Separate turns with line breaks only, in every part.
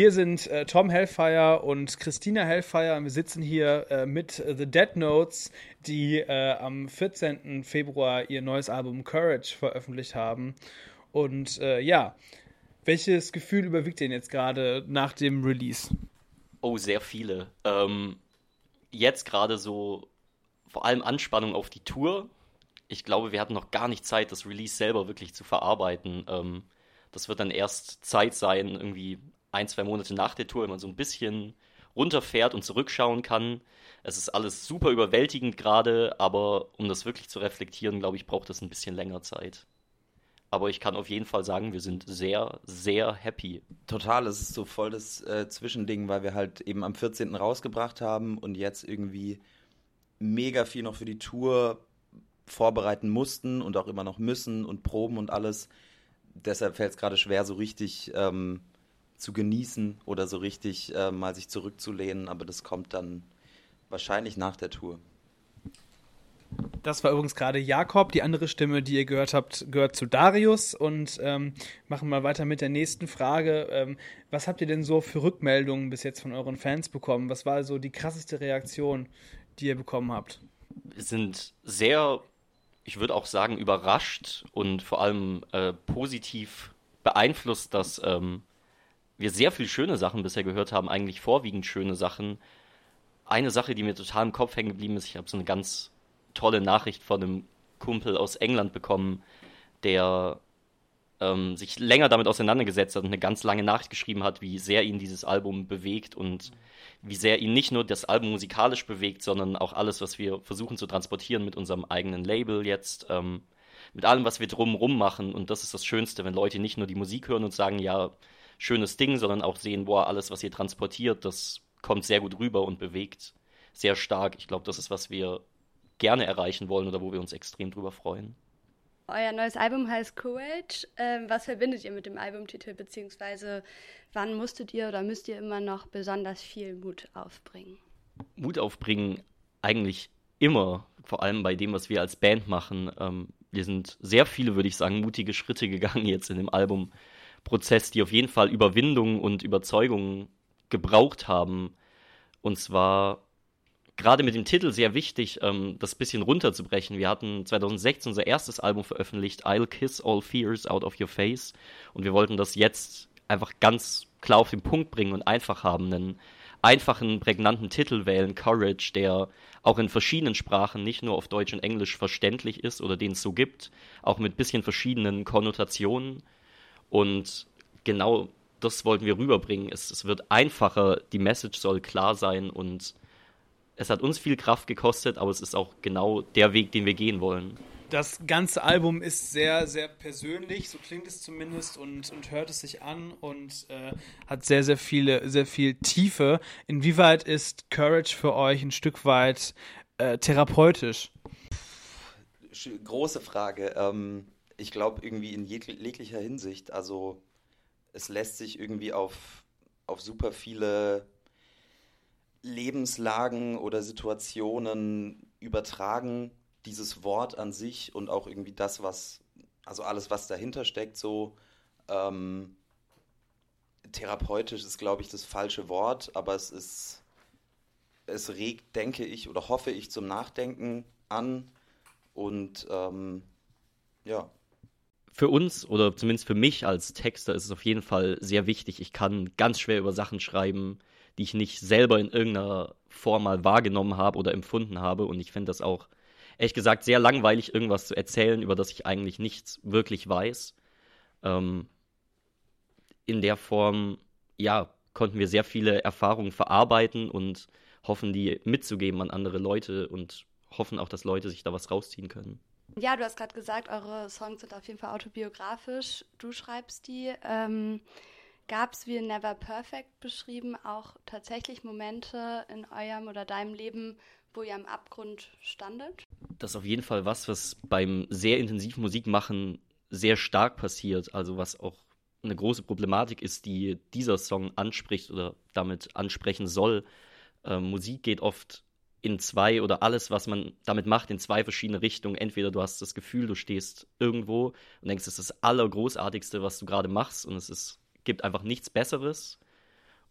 Hier sind äh, Tom Hellfire und Christina Hellfire. Wir sitzen hier äh, mit The Dead Notes, die äh, am 14. Februar ihr neues Album Courage veröffentlicht haben. Und äh, ja, welches Gefühl überwiegt denn jetzt gerade nach dem Release?
Oh, sehr viele. Ähm, jetzt gerade so vor allem Anspannung auf die Tour. Ich glaube, wir hatten noch gar nicht Zeit, das Release selber wirklich zu verarbeiten. Ähm, das wird dann erst Zeit sein, irgendwie ein, zwei Monate nach der Tour, wenn man so ein bisschen runterfährt und zurückschauen kann. Es ist alles super überwältigend gerade, aber um das wirklich zu reflektieren, glaube ich, braucht das ein bisschen länger Zeit. Aber ich kann auf jeden Fall sagen, wir sind sehr, sehr happy.
Total, es ist so voll das äh, Zwischending, weil wir halt eben am 14. rausgebracht haben und jetzt irgendwie mega viel noch für die Tour vorbereiten mussten und auch immer noch müssen und proben und alles. Deshalb fällt es gerade schwer, so richtig ähm, zu genießen oder so richtig äh, mal sich zurückzulehnen, aber das kommt dann wahrscheinlich nach der Tour.
Das war übrigens gerade Jakob. Die andere Stimme, die ihr gehört habt, gehört zu Darius. Und ähm, machen mal weiter mit der nächsten Frage. Ähm, was habt ihr denn so für Rückmeldungen bis jetzt von euren Fans bekommen? Was war so die krasseste Reaktion, die ihr bekommen habt?
Wir sind sehr, ich würde auch sagen, überrascht und vor allem äh, positiv beeinflusst, dass ähm, wir sehr viele schöne Sachen bisher gehört haben, eigentlich vorwiegend schöne Sachen. Eine Sache, die mir total im Kopf hängen geblieben ist, ich habe so eine ganz tolle Nachricht von einem Kumpel aus England bekommen, der ähm, sich länger damit auseinandergesetzt hat und eine ganz lange Nachricht geschrieben hat, wie sehr ihn dieses Album bewegt und wie sehr ihn nicht nur das Album musikalisch bewegt, sondern auch alles, was wir versuchen zu transportieren mit unserem eigenen Label jetzt, ähm, mit allem, was wir drumrum machen. Und das ist das Schönste, wenn Leute nicht nur die Musik hören und sagen, ja, schönes Ding, sondern auch sehen, boah, alles, was ihr transportiert, das kommt sehr gut rüber und bewegt sehr stark. Ich glaube, das ist, was wir gerne erreichen wollen oder wo wir uns extrem drüber freuen.
Euer neues Album heißt Courage. Ähm, was verbindet ihr mit dem Albumtitel, beziehungsweise wann musstet ihr oder müsst ihr immer noch besonders viel Mut aufbringen?
Mut aufbringen eigentlich immer, vor allem bei dem, was wir als Band machen. Ähm, wir sind sehr viele, würde ich sagen, mutige Schritte gegangen jetzt in dem Albumprozess, die auf jeden Fall Überwindung und Überzeugung gebraucht haben. Und zwar gerade mit dem Titel sehr wichtig, ähm, das bisschen runterzubrechen. Wir hatten 2016 unser erstes Album veröffentlicht, I'll Kiss All Fears Out of Your Face. Und wir wollten das jetzt einfach ganz klar auf den Punkt bringen und einfach haben. Einen einfachen, prägnanten Titel wählen, Courage, der auch in verschiedenen Sprachen, nicht nur auf Deutsch und Englisch verständlich ist oder den es so gibt, auch mit bisschen verschiedenen Konnotationen. Und genau das wollten wir rüberbringen. Es, es wird einfacher, die Message soll klar sein und es hat uns viel Kraft gekostet, aber es ist auch genau der Weg, den wir gehen wollen.
Das ganze Album ist sehr, sehr persönlich, so klingt es zumindest und, und hört es sich an und äh, hat sehr, sehr viele, sehr viel Tiefe. Inwieweit ist Courage für euch ein Stück weit äh, therapeutisch?
Große Frage. Ähm, ich glaube irgendwie in jeglicher Hinsicht. Also es lässt sich irgendwie auf, auf super viele Lebenslagen oder Situationen übertragen, dieses Wort an sich und auch irgendwie das, was, also alles, was dahinter steckt, so ähm, therapeutisch ist, glaube ich, das falsche Wort, aber es ist, es regt, denke ich, oder hoffe ich zum Nachdenken an und ähm, ja.
Für uns oder zumindest für mich als Texter ist es auf jeden Fall sehr wichtig. Ich kann ganz schwer über Sachen schreiben, die ich nicht selber in irgendeiner Form mal wahrgenommen habe oder empfunden habe. Und ich finde das auch, ehrlich gesagt, sehr langweilig, irgendwas zu erzählen, über das ich eigentlich nichts wirklich weiß. Ähm, in der Form, ja, konnten wir sehr viele Erfahrungen verarbeiten und hoffen, die mitzugeben an andere Leute und hoffen auch, dass Leute sich da was rausziehen können.
Ja, du hast gerade gesagt, eure Songs sind auf jeden Fall autobiografisch. Du schreibst die. Ähm, Gab es, wie in Never Perfect beschrieben, auch tatsächlich Momente in eurem oder deinem Leben, wo ihr am Abgrund standet?
Das ist auf jeden Fall was, was beim sehr intensiven Musikmachen sehr stark passiert. Also was auch eine große Problematik ist, die dieser Song anspricht oder damit ansprechen soll. Ähm, Musik geht oft in zwei oder alles, was man damit macht, in zwei verschiedene Richtungen. Entweder du hast das Gefühl, du stehst irgendwo und denkst, es ist das Allergroßartigste, was du gerade machst und es ist gibt einfach nichts Besseres.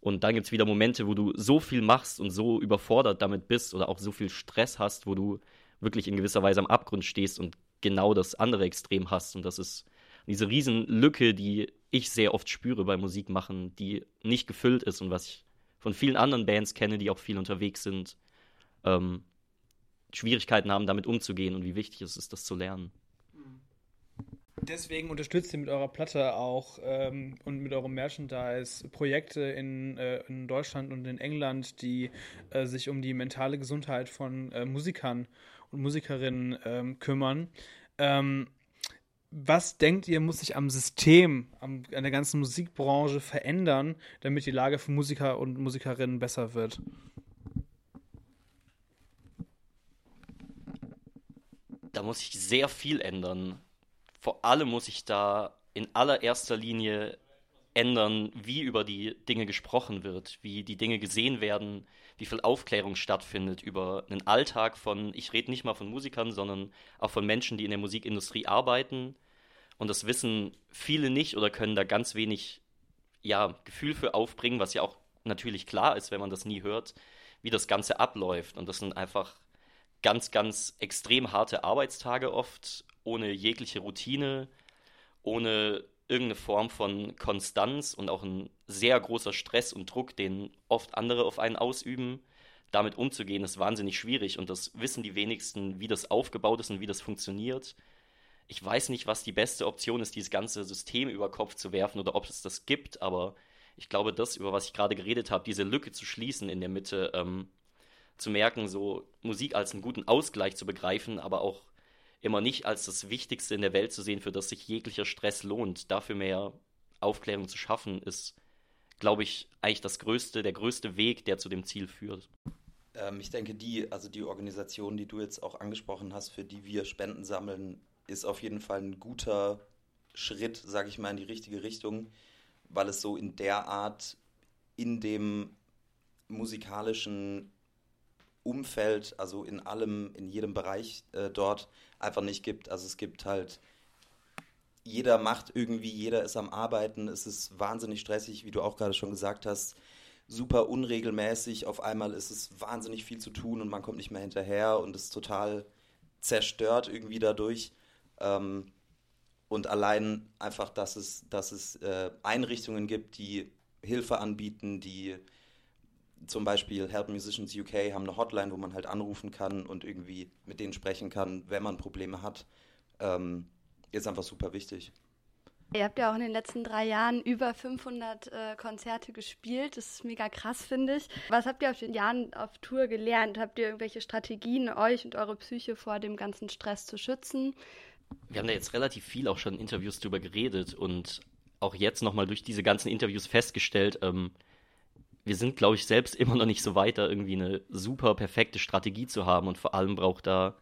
Und dann gibt es wieder Momente, wo du so viel machst und so überfordert damit bist oder auch so viel Stress hast, wo du wirklich in gewisser Weise am Abgrund stehst und genau das andere Extrem hast. Und das ist diese Riesenlücke, die ich sehr oft spüre beim Musikmachen, die nicht gefüllt ist und was ich von vielen anderen Bands kenne, die auch viel unterwegs sind, ähm, Schwierigkeiten haben, damit umzugehen und wie wichtig es ist, das zu lernen.
Deswegen unterstützt ihr mit eurer Platte auch ähm, und mit eurem Merchandise Projekte in, äh, in Deutschland und in England, die äh, sich um die mentale Gesundheit von äh, Musikern und Musikerinnen ähm, kümmern. Ähm, was denkt ihr, muss sich am System, am, an der ganzen Musikbranche verändern, damit die Lage für Musiker und Musikerinnen besser wird?
Da muss sich sehr viel ändern vor allem muss ich da in allererster Linie ändern, wie über die Dinge gesprochen wird, wie die Dinge gesehen werden, wie viel Aufklärung stattfindet über einen Alltag von, ich rede nicht mal von Musikern, sondern auch von Menschen, die in der Musikindustrie arbeiten. Und das wissen viele nicht oder können da ganz wenig ja, Gefühl für aufbringen, was ja auch natürlich klar ist, wenn man das nie hört, wie das Ganze abläuft. Und das sind einfach ganz, ganz extrem harte Arbeitstage oft ohne jegliche Routine, ohne irgendeine Form von Konstanz und auch ein sehr großer Stress und Druck, den oft andere auf einen ausüben. Damit umzugehen ist wahnsinnig schwierig und das wissen die wenigsten, wie das aufgebaut ist und wie das funktioniert. Ich weiß nicht, was die beste Option ist, dieses ganze System über Kopf zu werfen oder ob es das gibt, aber ich glaube, das, über was ich gerade geredet habe, diese Lücke zu schließen in der Mitte, ähm, zu merken, so Musik als einen guten Ausgleich zu begreifen, aber auch immer nicht als das Wichtigste in der Welt zu sehen, für das sich jeglicher Stress lohnt. Dafür mehr Aufklärung zu schaffen, ist, glaube ich, eigentlich das größte, der größte Weg, der zu dem Ziel führt.
Ähm, ich denke, die, also die Organisation, die du jetzt auch angesprochen hast, für die wir Spenden sammeln, ist auf jeden Fall ein guter Schritt, sage ich mal, in die richtige Richtung, weil es so in der Art in dem musikalischen Umfeld, also in allem, in jedem Bereich äh, dort einfach nicht gibt. Also es gibt halt, jeder macht irgendwie, jeder ist am Arbeiten, es ist wahnsinnig stressig, wie du auch gerade schon gesagt hast, super unregelmäßig, auf einmal ist es wahnsinnig viel zu tun und man kommt nicht mehr hinterher und ist total zerstört irgendwie dadurch. Ähm, und allein einfach, dass es, dass es äh, Einrichtungen gibt, die Hilfe anbieten, die zum Beispiel Help Musicians UK haben eine Hotline, wo man halt anrufen kann und irgendwie mit denen sprechen kann, wenn man Probleme hat. Ähm, ist einfach super wichtig.
Ihr habt ja auch in den letzten drei Jahren über 500 äh, Konzerte gespielt. Das ist mega krass, finde ich. Was habt ihr auf den Jahren auf Tour gelernt? Habt ihr irgendwelche Strategien, euch und eure Psyche vor dem ganzen Stress zu schützen?
Wir haben da jetzt relativ viel auch schon in Interviews drüber geredet und auch jetzt nochmal durch diese ganzen Interviews festgestellt, ähm, wir sind, glaube ich, selbst immer noch nicht so weit, da irgendwie eine super perfekte Strategie zu haben. Und vor allem braucht da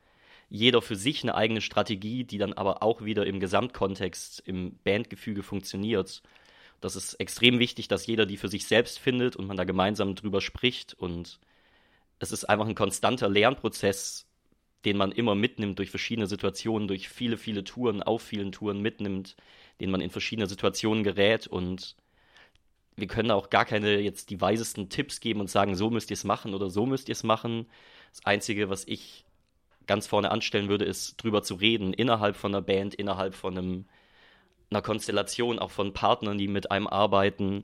jeder für sich eine eigene Strategie, die dann aber auch wieder im Gesamtkontext, im Bandgefüge funktioniert. Das ist extrem wichtig, dass jeder die für sich selbst findet und man da gemeinsam drüber spricht. Und es ist einfach ein konstanter Lernprozess, den man immer mitnimmt durch verschiedene Situationen, durch viele, viele Touren, auf vielen Touren mitnimmt, den man in verschiedene Situationen gerät und wir können auch gar keine jetzt die weisesten Tipps geben und sagen, so müsst ihr es machen oder so müsst ihr es machen. Das Einzige, was ich ganz vorne anstellen würde, ist drüber zu reden, innerhalb von einer Band, innerhalb von einem, einer Konstellation, auch von Partnern, die mit einem arbeiten.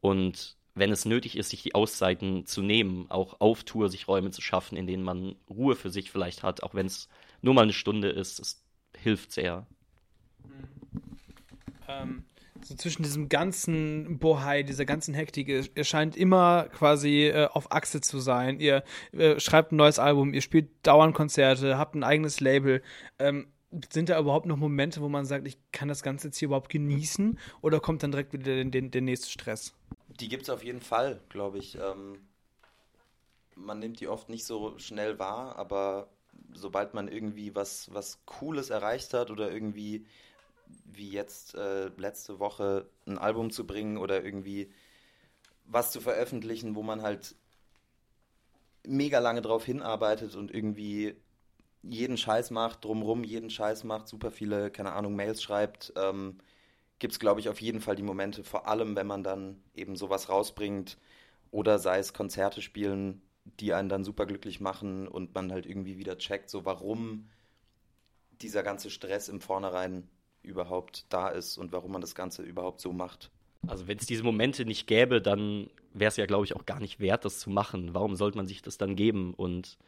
Und wenn es nötig ist, sich die Auszeiten zu nehmen, auch auf Tour sich Räume zu schaffen, in denen man Ruhe für sich vielleicht hat, auch wenn es nur mal eine Stunde ist, es hilft sehr.
Ähm, so zwischen diesem ganzen Bohai, dieser ganzen Hektik, ihr scheint immer quasi äh, auf Achse zu sein. Ihr äh, schreibt ein neues Album, ihr spielt dauernd Konzerte, habt ein eigenes Label. Ähm, sind da überhaupt noch Momente, wo man sagt, ich kann das Ganze jetzt hier überhaupt genießen? Oder kommt dann direkt wieder der, der, der nächste Stress?
Die gibt es auf jeden Fall, glaube ich. Ähm, man nimmt die oft nicht so schnell wahr, aber sobald man irgendwie was, was Cooles erreicht hat oder irgendwie wie jetzt äh, letzte Woche ein Album zu bringen oder irgendwie was zu veröffentlichen, wo man halt mega lange drauf hinarbeitet und irgendwie jeden Scheiß macht, drumrum jeden Scheiß macht, super viele, keine Ahnung, Mails schreibt, ähm, gibt es, glaube ich, auf jeden Fall die Momente, vor allem wenn man dann eben sowas rausbringt oder sei es Konzerte spielen, die einen dann super glücklich machen und man halt irgendwie wieder checkt, so warum dieser ganze Stress im Vornherein überhaupt da ist und warum man das Ganze überhaupt so macht.
Also wenn es diese Momente nicht gäbe, dann wäre es ja, glaube ich, auch gar nicht wert, das zu machen. Warum sollte man sich das dann geben? Und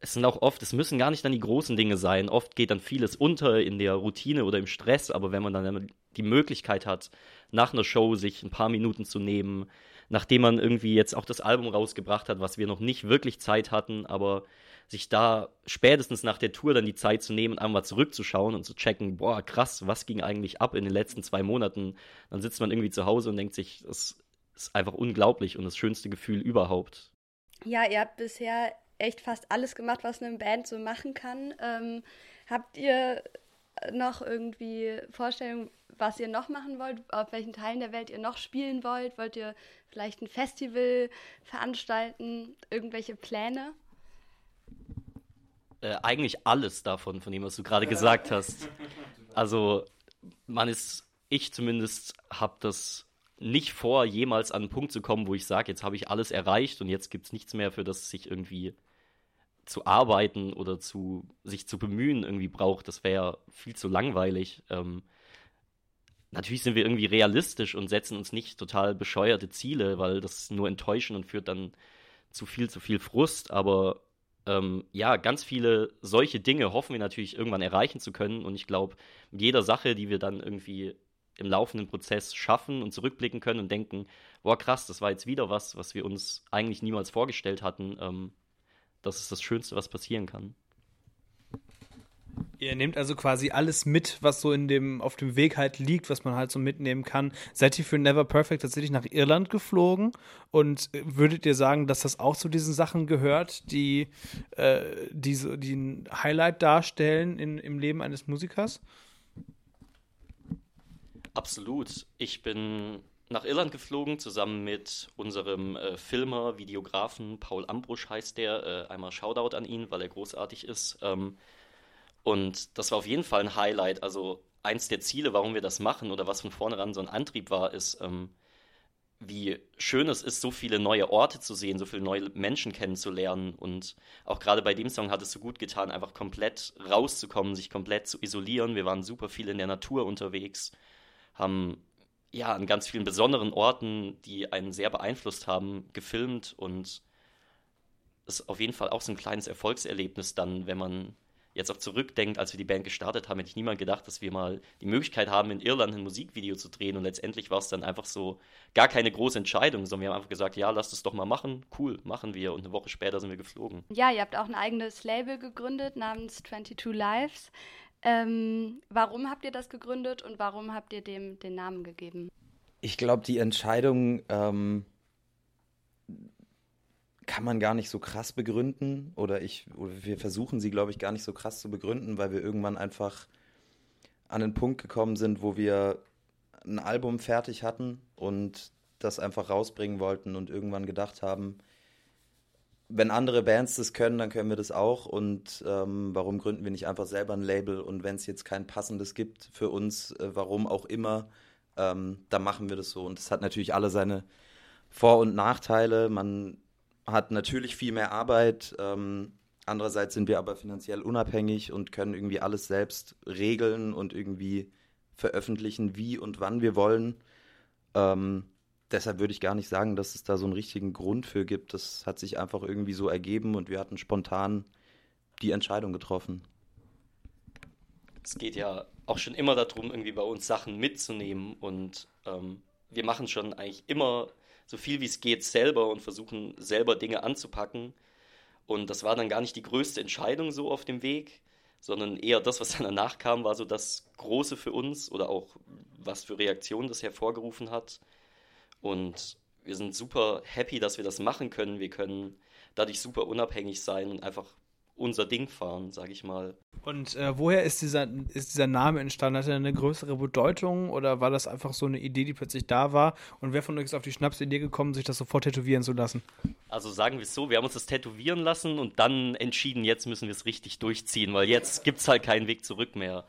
es sind auch oft, es müssen gar nicht dann die großen Dinge sein. Oft geht dann vieles unter in der Routine oder im Stress, aber wenn man dann die Möglichkeit hat, nach einer Show sich ein paar Minuten zu nehmen, nachdem man irgendwie jetzt auch das Album rausgebracht hat, was wir noch nicht wirklich Zeit hatten, aber sich da spätestens nach der Tour dann die Zeit zu nehmen, einmal zurückzuschauen und zu checken, boah, krass, was ging eigentlich ab in den letzten zwei Monaten? Dann sitzt man irgendwie zu Hause und denkt sich, das ist einfach unglaublich und das schönste Gefühl überhaupt.
Ja, ihr habt bisher echt fast alles gemacht, was eine Band so machen kann. Ähm, habt ihr noch irgendwie Vorstellungen, was ihr noch machen wollt, auf welchen Teilen der Welt ihr noch spielen wollt? Wollt ihr vielleicht ein Festival veranstalten? Irgendwelche Pläne?
Äh, eigentlich alles davon, von dem, was du gerade gesagt hast. Also, man ist, ich zumindest, habe das nicht vor, jemals an einen Punkt zu kommen, wo ich sage, jetzt habe ich alles erreicht und jetzt gibt es nichts mehr, für das sich irgendwie zu arbeiten oder zu sich zu bemühen irgendwie braucht. Das wäre viel zu langweilig. Ähm, natürlich sind wir irgendwie realistisch und setzen uns nicht total bescheuerte Ziele, weil das nur enttäuschen und führt dann zu viel, zu viel Frust. Aber ähm, ja, ganz viele solche Dinge hoffen wir natürlich irgendwann erreichen zu können. Und ich glaube, mit jeder Sache, die wir dann irgendwie im laufenden Prozess schaffen und zurückblicken können und denken, boah, krass, das war jetzt wieder was, was wir uns eigentlich niemals vorgestellt hatten. Ähm, das ist das Schönste, was passieren kann.
Ihr nehmt also quasi alles mit, was so in dem, auf dem Weg halt liegt, was man halt so mitnehmen kann. Seid ihr für Never Perfect tatsächlich nach Irland geflogen? Und würdet ihr sagen, dass das auch zu diesen Sachen gehört, die, äh, die, so, die ein Highlight darstellen in, im Leben eines Musikers?
Absolut. Ich bin nach Irland geflogen, zusammen mit unserem äh, Filmer, Videografen Paul Ambrusch heißt der. Äh, einmal Shoutout an ihn, weil er großartig ist. Ähm, und das war auf jeden Fall ein Highlight. Also eins der Ziele, warum wir das machen oder was von vornherein so ein Antrieb war, ist, ähm, wie schön es ist, so viele neue Orte zu sehen, so viele neue Menschen kennenzulernen. Und auch gerade bei dem Song hat es so gut getan, einfach komplett rauszukommen, sich komplett zu isolieren. Wir waren super viel in der Natur unterwegs, haben ja an ganz vielen besonderen Orten, die einen sehr beeinflusst haben, gefilmt und ist auf jeden Fall auch so ein kleines Erfolgserlebnis dann, wenn man jetzt auch zurückdenkt, als wir die Band gestartet haben, hätte ich niemand gedacht, dass wir mal die Möglichkeit haben, in Irland ein Musikvideo zu drehen. Und letztendlich war es dann einfach so gar keine große Entscheidung, sondern wir haben einfach gesagt, ja, lasst es doch mal machen. Cool, machen wir. Und eine Woche später sind wir geflogen.
Ja, ihr habt auch ein eigenes Label gegründet namens 22 Lives. Ähm, warum habt ihr das gegründet und warum habt ihr dem den Namen gegeben?
Ich glaube, die Entscheidung ähm, kann man gar nicht so krass begründen oder ich oder wir versuchen sie glaube ich gar nicht so krass zu begründen, weil wir irgendwann einfach an den Punkt gekommen sind, wo wir ein Album fertig hatten und das einfach rausbringen wollten und irgendwann gedacht haben, wenn andere Bands das können, dann können wir das auch und ähm, warum gründen wir nicht einfach selber ein Label und wenn es jetzt kein passendes gibt für uns, äh, warum auch immer, ähm, dann machen wir das so und es hat natürlich alle seine Vor- und Nachteile. Man hat natürlich viel mehr Arbeit. Ähm, andererseits sind wir aber finanziell unabhängig und können irgendwie alles selbst regeln und irgendwie veröffentlichen, wie und wann wir wollen. Ähm, deshalb würde ich gar nicht sagen, dass es da so einen richtigen Grund für gibt. Das hat sich einfach irgendwie so ergeben und wir hatten spontan die Entscheidung getroffen.
Es geht ja auch schon immer darum, irgendwie bei uns Sachen mitzunehmen und ähm, wir machen schon eigentlich immer so viel wie es geht selber und versuchen selber Dinge anzupacken. Und das war dann gar nicht die größte Entscheidung so auf dem Weg, sondern eher das, was dann danach kam, war so das Große für uns oder auch was für Reaktionen das hervorgerufen hat. Und wir sind super happy, dass wir das machen können. Wir können dadurch super unabhängig sein und einfach unser Ding fahren, sag ich mal.
Und äh, woher ist dieser, ist dieser Name entstanden? Hat er eine größere Bedeutung oder war das einfach so eine Idee, die plötzlich da war? Und wer von euch ist auf die Schnapsidee gekommen, sich das sofort tätowieren zu lassen?
Also sagen wir es so, wir haben uns das tätowieren lassen und dann entschieden, jetzt müssen wir es richtig durchziehen, weil jetzt gibt es halt keinen Weg zurück mehr.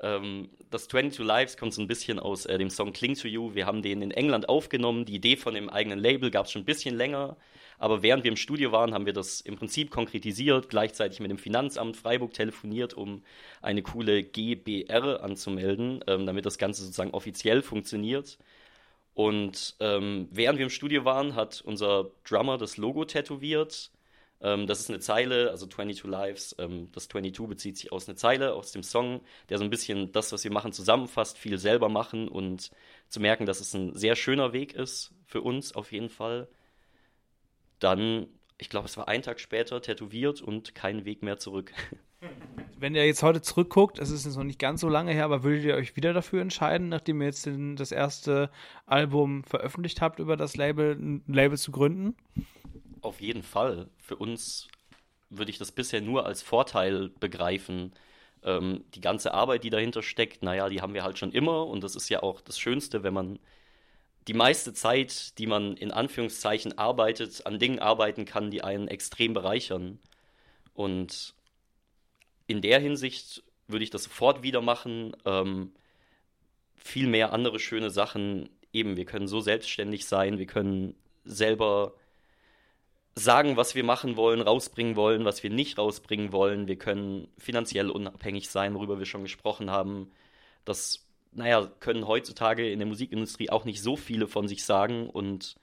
Ähm, das 22 Lives kommt so ein bisschen aus äh, dem Song Cling to You. Wir haben den in England aufgenommen. Die Idee von dem eigenen Label gab es schon ein bisschen länger. Aber während wir im Studio waren, haben wir das im Prinzip konkretisiert, gleichzeitig mit dem Finanzamt Freiburg telefoniert, um eine coole GBR anzumelden, ähm, damit das Ganze sozusagen offiziell funktioniert. Und ähm, während wir im Studio waren, hat unser Drummer das Logo tätowiert. Ähm, das ist eine Zeile, also 22 Lives. Ähm, das 22 bezieht sich aus einer Zeile aus dem Song, der so ein bisschen das, was wir machen, zusammenfasst, viel selber machen und zu merken, dass es ein sehr schöner Weg ist für uns auf jeden Fall dann, ich glaube, es war ein Tag später, tätowiert und kein Weg mehr zurück.
Wenn ihr jetzt heute zurückguckt, es ist jetzt noch nicht ganz so lange her, aber würdet ihr euch wieder dafür entscheiden, nachdem ihr jetzt den, das erste Album veröffentlicht habt, über das Label, ein Label zu gründen?
Auf jeden Fall. Für uns würde ich das bisher nur als Vorteil begreifen. Ähm, die ganze Arbeit, die dahinter steckt, naja, die haben wir halt schon immer und das ist ja auch das Schönste, wenn man die meiste Zeit, die man in Anführungszeichen arbeitet, an Dingen arbeiten kann, die einen extrem bereichern. Und in der Hinsicht würde ich das sofort wieder machen. Ähm, viel mehr andere schöne Sachen. Eben, wir können so selbstständig sein, wir können selber sagen, was wir machen wollen, rausbringen wollen, was wir nicht rausbringen wollen. Wir können finanziell unabhängig sein, worüber wir schon gesprochen haben. Das naja, können heutzutage in der Musikindustrie auch nicht so viele von sich sagen und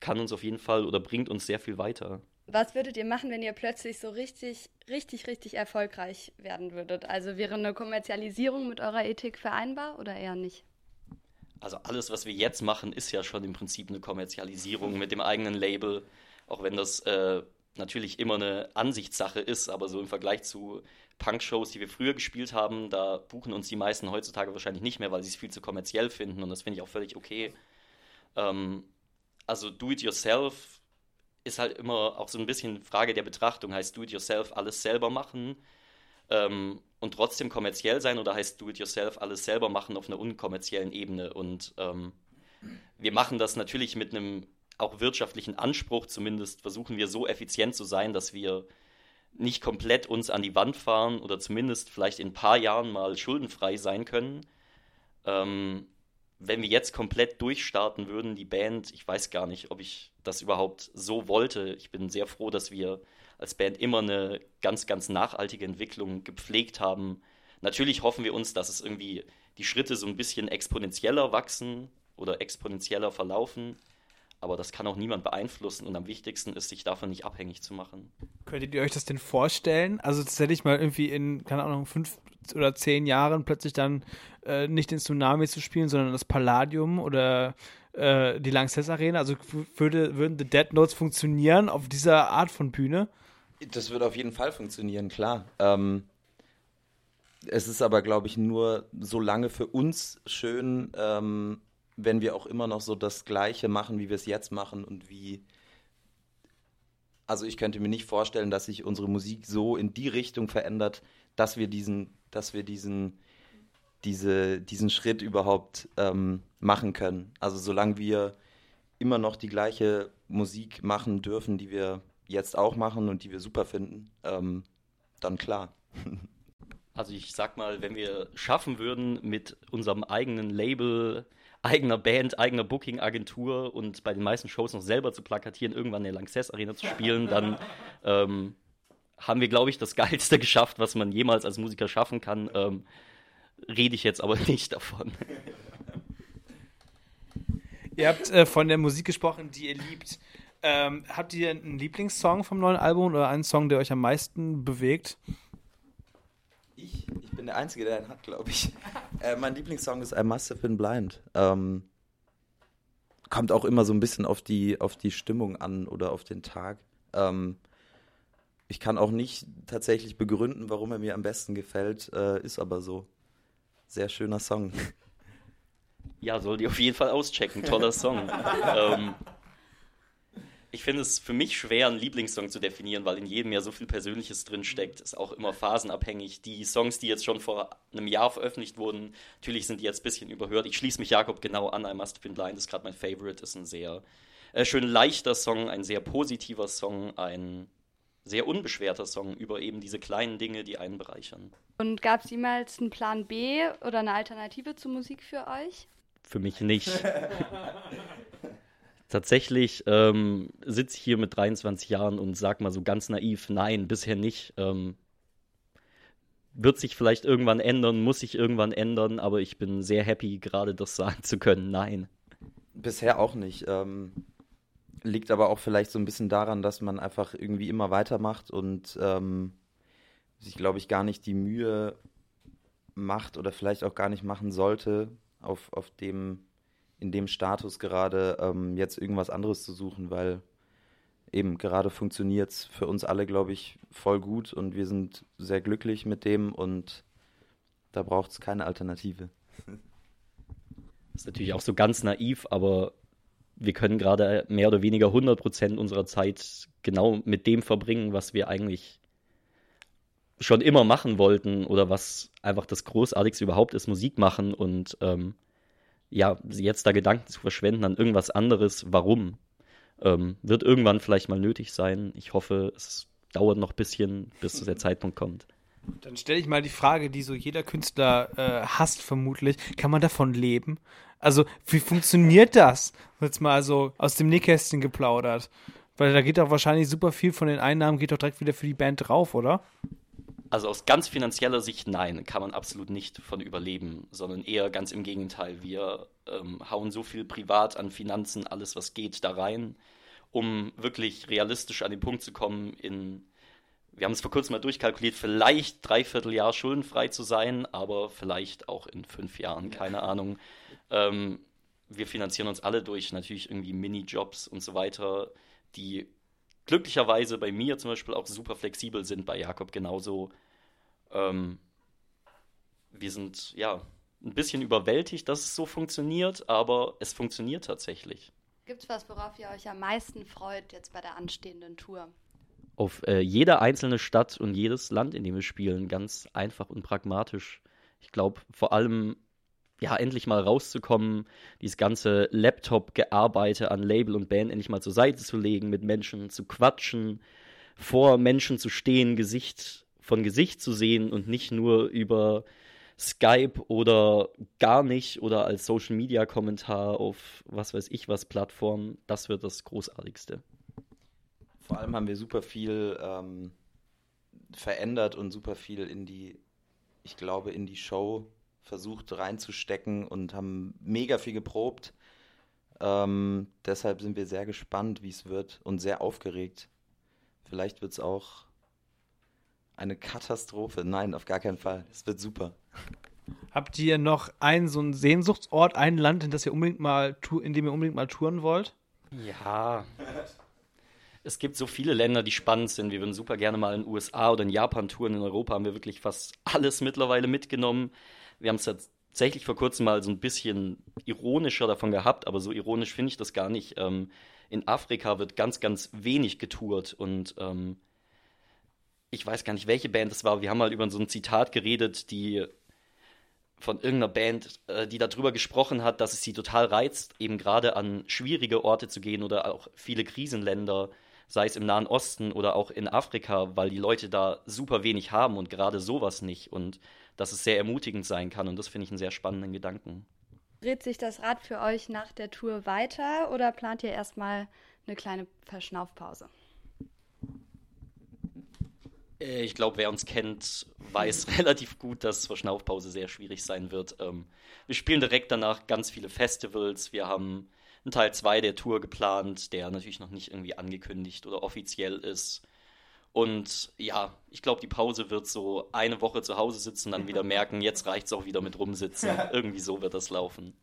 kann uns auf jeden Fall oder bringt uns sehr viel weiter.
Was würdet ihr machen, wenn ihr plötzlich so richtig, richtig, richtig erfolgreich werden würdet? Also wäre eine Kommerzialisierung mit eurer Ethik vereinbar oder eher nicht?
Also alles, was wir jetzt machen, ist ja schon im Prinzip eine Kommerzialisierung mit dem eigenen Label, auch wenn das äh, natürlich immer eine Ansichtssache ist, aber so im Vergleich zu Punk-Shows, die wir früher gespielt haben, da buchen uns die meisten heutzutage wahrscheinlich nicht mehr, weil sie es viel zu kommerziell finden und das finde ich auch völlig okay. Ähm, also Do-it-yourself ist halt immer auch so ein bisschen Frage der Betrachtung. Heißt Do-it-yourself alles selber machen ähm, und trotzdem kommerziell sein oder heißt Do-it-yourself alles selber machen auf einer unkommerziellen Ebene? Und ähm, wir machen das natürlich mit einem auch wirtschaftlichen Anspruch, zumindest versuchen wir so effizient zu sein, dass wir nicht komplett uns an die Wand fahren oder zumindest vielleicht in ein paar Jahren mal schuldenfrei sein können. Ähm, wenn wir jetzt komplett durchstarten würden, die Band, ich weiß gar nicht, ob ich das überhaupt so wollte. Ich bin sehr froh, dass wir als Band immer eine ganz, ganz nachhaltige Entwicklung gepflegt haben. Natürlich hoffen wir uns, dass es irgendwie die Schritte so ein bisschen exponentieller wachsen oder exponentieller verlaufen aber das kann auch niemand beeinflussen und am wichtigsten ist, sich davon nicht abhängig zu machen.
Könntet ihr euch das denn vorstellen? Also tatsächlich mal irgendwie in, keine Ahnung, fünf oder zehn Jahren plötzlich dann äh, nicht den Tsunami zu spielen, sondern das Palladium oder äh, die Lanxess Arena? Also würde, würden The Dead Notes funktionieren auf dieser Art von Bühne?
Das würde auf jeden Fall funktionieren, klar. Ähm, es ist aber, glaube ich, nur so lange für uns schön, ähm, wenn wir auch immer noch so das Gleiche machen, wie wir es jetzt machen und wie. Also ich könnte mir nicht vorstellen, dass sich unsere Musik so in die Richtung verändert, dass wir diesen, dass wir diesen, diese, diesen Schritt überhaupt ähm, machen können. Also solange wir immer noch die gleiche Musik machen dürfen, die wir jetzt auch machen und die wir super finden, ähm, dann klar.
Also ich sag mal, wenn wir schaffen würden, mit unserem eigenen Label eigener Band, eigener Booking-Agentur und bei den meisten Shows noch selber zu plakatieren, irgendwann in der Lanxess Arena zu spielen, dann ähm, haben wir, glaube ich, das Geilste geschafft, was man jemals als Musiker schaffen kann. Ähm, rede ich jetzt aber nicht davon.
Ihr habt äh, von der Musik gesprochen, die ihr liebt. Ähm, habt ihr einen Lieblingssong vom neuen Album oder einen Song, der euch am meisten bewegt?
Ich, ich bin der Einzige, der einen hat, glaube ich. Äh, mein Lieblingssong ist I Must Have Been Blind. Ähm, kommt auch immer so ein bisschen auf die, auf die Stimmung an oder auf den Tag. Ähm, ich kann auch nicht tatsächlich begründen, warum er mir am besten gefällt, äh, ist aber so. Sehr schöner Song.
Ja, soll die auf jeden Fall auschecken. Toller Song. ähm, ich finde es für mich schwer, einen Lieblingssong zu definieren, weil in jedem ja so viel Persönliches drin steckt. Ist auch immer phasenabhängig. Die Songs, die jetzt schon vor einem Jahr veröffentlicht wurden, natürlich sind die jetzt ein bisschen überhört. Ich schließe mich Jakob genau an. I Must Have Been Blind ist gerade mein Favorite. Ist ein sehr äh, schön leichter Song, ein sehr positiver Song, ein sehr unbeschwerter Song über eben diese kleinen Dinge, die einen bereichern.
Und gab es jemals einen Plan B oder eine Alternative zur Musik für euch?
Für mich nicht. Tatsächlich ähm, sitze ich hier mit 23 Jahren und sag mal so ganz naiv, nein, bisher nicht. Ähm, wird sich vielleicht irgendwann ändern, muss sich irgendwann ändern, aber ich bin sehr happy, gerade das sagen zu können, nein.
Bisher auch nicht. Ähm, liegt aber auch vielleicht so ein bisschen daran, dass man einfach irgendwie immer weitermacht und ähm, sich, glaube ich, gar nicht die Mühe macht oder vielleicht auch gar nicht machen sollte, auf, auf dem, in dem Status gerade ähm, jetzt irgendwas anderes zu suchen, weil eben gerade funktioniert es für uns alle, glaube ich, voll gut und wir sind sehr glücklich mit dem und da braucht es keine Alternative.
Das ist natürlich auch so ganz naiv, aber wir können gerade mehr oder weniger 100 Prozent unserer Zeit genau mit dem verbringen, was wir eigentlich schon immer machen wollten oder was einfach das Großartigste überhaupt ist, Musik machen und ähm, ja, jetzt da Gedanken zu verschwenden an irgendwas anderes, warum, ähm, wird irgendwann vielleicht mal nötig sein. Ich hoffe, es dauert noch ein bisschen, bis der Zeitpunkt kommt.
Dann stelle ich mal die Frage, die so jeder Künstler äh, hasst vermutlich. Kann man davon leben? Also, wie funktioniert das? Jetzt mal so aus dem Nähkästchen geplaudert. Weil da geht doch wahrscheinlich super viel von den Einnahmen, geht doch direkt wieder für die Band drauf, oder?
Also aus ganz finanzieller Sicht nein, kann man absolut nicht von überleben, sondern eher ganz im Gegenteil. Wir ähm, hauen so viel privat an Finanzen, alles was geht, da rein, um wirklich realistisch an den Punkt zu kommen, in, wir haben es vor kurzem mal durchkalkuliert, vielleicht dreiviertel Jahr schuldenfrei zu sein, aber vielleicht auch in fünf Jahren, keine Ahnung. Ähm, wir finanzieren uns alle durch natürlich irgendwie Minijobs und so weiter, die glücklicherweise bei mir zum Beispiel auch super flexibel sind, bei Jakob genauso. Ähm, wir sind ja ein bisschen überwältigt, dass es so funktioniert, aber es funktioniert tatsächlich.
Gibt es was, worauf ihr euch am meisten freut jetzt bei der anstehenden Tour?
Auf äh, jede einzelne Stadt und jedes Land, in dem wir spielen, ganz einfach und pragmatisch. Ich glaube, vor allem ja, endlich mal rauszukommen, dieses ganze Laptop-Gearbeite an Label und Band endlich mal zur Seite zu legen, mit Menschen zu quatschen, vor Menschen zu stehen, Gesicht von Gesicht zu sehen und nicht nur über Skype oder gar nicht oder als Social Media Kommentar auf was weiß ich was Plattform, das wird das Großartigste.
Vor allem haben wir super viel ähm, verändert und super viel in die, ich glaube, in die Show versucht reinzustecken und haben mega viel geprobt. Ähm, deshalb sind wir sehr gespannt, wie es wird und sehr aufgeregt. Vielleicht wird es auch eine Katastrophe. Nein, auf gar keinen Fall. Es wird super.
Habt ihr noch einen so einen Sehnsuchtsort, ein Land, in das ihr unbedingt mal in dem ihr unbedingt mal touren wollt?
Ja. Es gibt so viele Länder, die spannend sind. Wir würden super gerne mal in den USA oder in Japan touren. In Europa haben wir wirklich fast alles mittlerweile mitgenommen wir haben es tatsächlich vor kurzem mal so ein bisschen ironischer davon gehabt, aber so ironisch finde ich das gar nicht. Ähm, in Afrika wird ganz, ganz wenig getourt und ähm, ich weiß gar nicht, welche Band das war. Wir haben mal über so ein Zitat geredet, die von irgendeiner Band, äh, die darüber gesprochen hat, dass es sie total reizt, eben gerade an schwierige Orte zu gehen oder auch viele Krisenländer, sei es im Nahen Osten oder auch in Afrika, weil die Leute da super wenig haben und gerade sowas nicht. Und dass es sehr ermutigend sein kann. Und das finde ich einen sehr spannenden Gedanken.
Dreht sich das Rad für euch nach der Tour weiter oder plant ihr erstmal eine kleine Verschnaufpause?
Äh, ich glaube, wer uns kennt, weiß relativ gut, dass Verschnaufpause sehr schwierig sein wird. Ähm, wir spielen direkt danach ganz viele Festivals. Wir haben einen Teil 2 der Tour geplant, der natürlich noch nicht irgendwie angekündigt oder offiziell ist. Und ja, ich glaube, die Pause wird so eine Woche zu Hause sitzen, dann wieder merken, jetzt reicht es auch wieder mit rumsitzen. Irgendwie so wird das laufen.